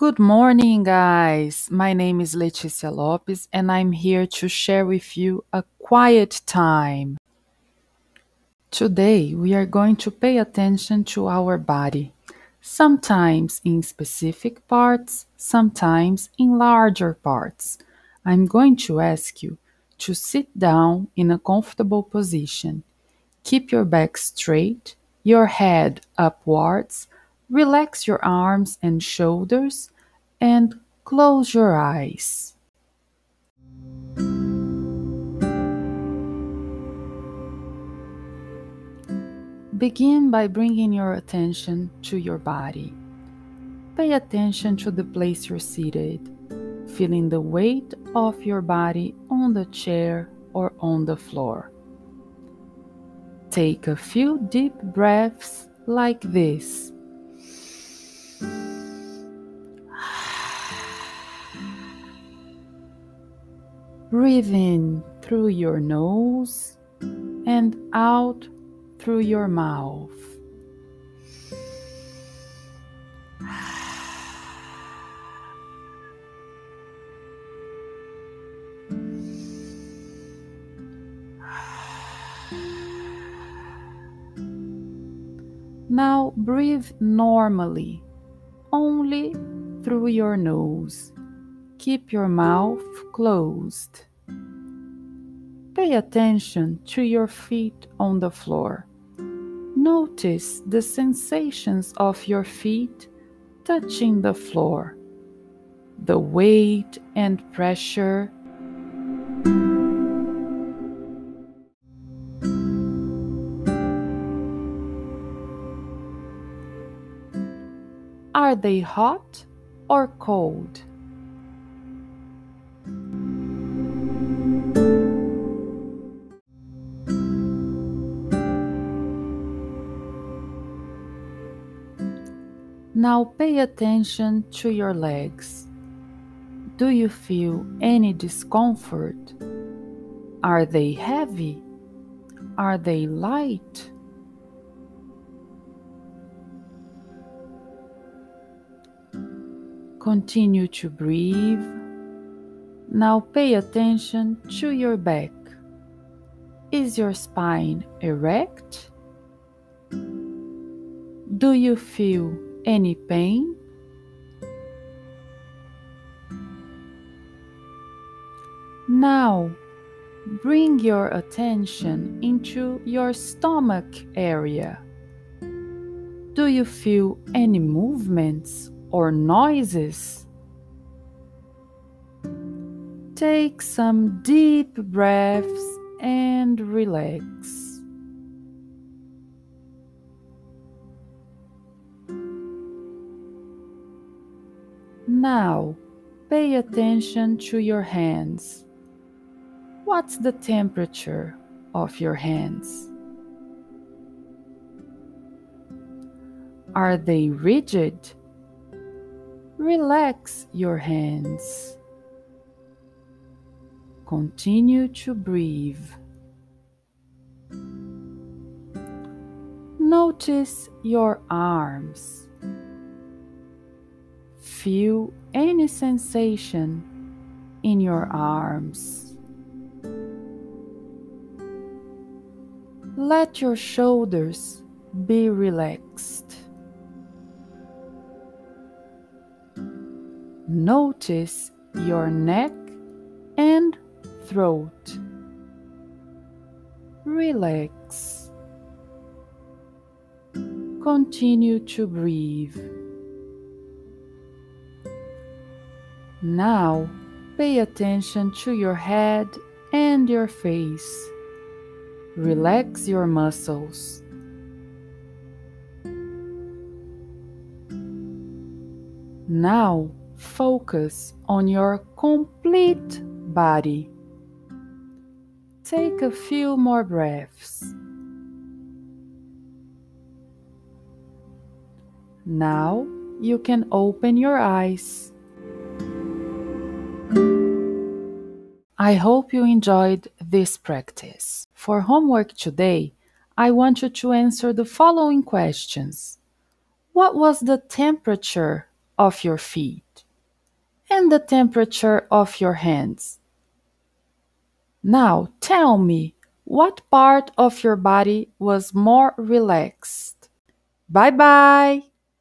Good morning, guys. My name is Leticia Lopes, and I'm here to share with you a quiet time. Today, we are going to pay attention to our body, sometimes in specific parts, sometimes in larger parts. I'm going to ask you to sit down in a comfortable position. Keep your back straight, your head upwards, relax your arms and shoulders, and close your eyes. Begin by bringing your attention to your body. Pay attention to the place you're seated, feeling the weight of your body on the chair or on the floor. Take a few deep breaths like this. Breathe in through your nose and out through your mouth. Now breathe normally, only through your nose. Keep your mouth closed. Pay attention to your feet on the floor. Notice the sensations of your feet touching the floor, the weight and pressure. Are they hot or cold? Now pay attention to your legs. Do you feel any discomfort? Are they heavy? Are they light? Continue to breathe. Now pay attention to your back. Is your spine erect? Do you feel any pain? Now, bring your attention into your stomach area. Do you feel any movements or noises? Take some deep breaths and relax. Now, pay attention to your hands. What's the temperature of your hands? Are they rigid? Relax your hands. Continue to breathe. Notice your arms feel any sensation in your arms. Let your shoulders be relaxed. Notice your neck and throat. Relax. Continue to breathe. Now, pay attention to your head and your face. Relax your muscles. Now, focus on your complete body. Take a few more breaths. Now you can open your eyes. I hope you enjoyed this practice. For homework today, I want you to answer the following questions What was the temperature of your feet and the temperature of your hands. Now tell me what part of your body was more relaxed. Bye bye!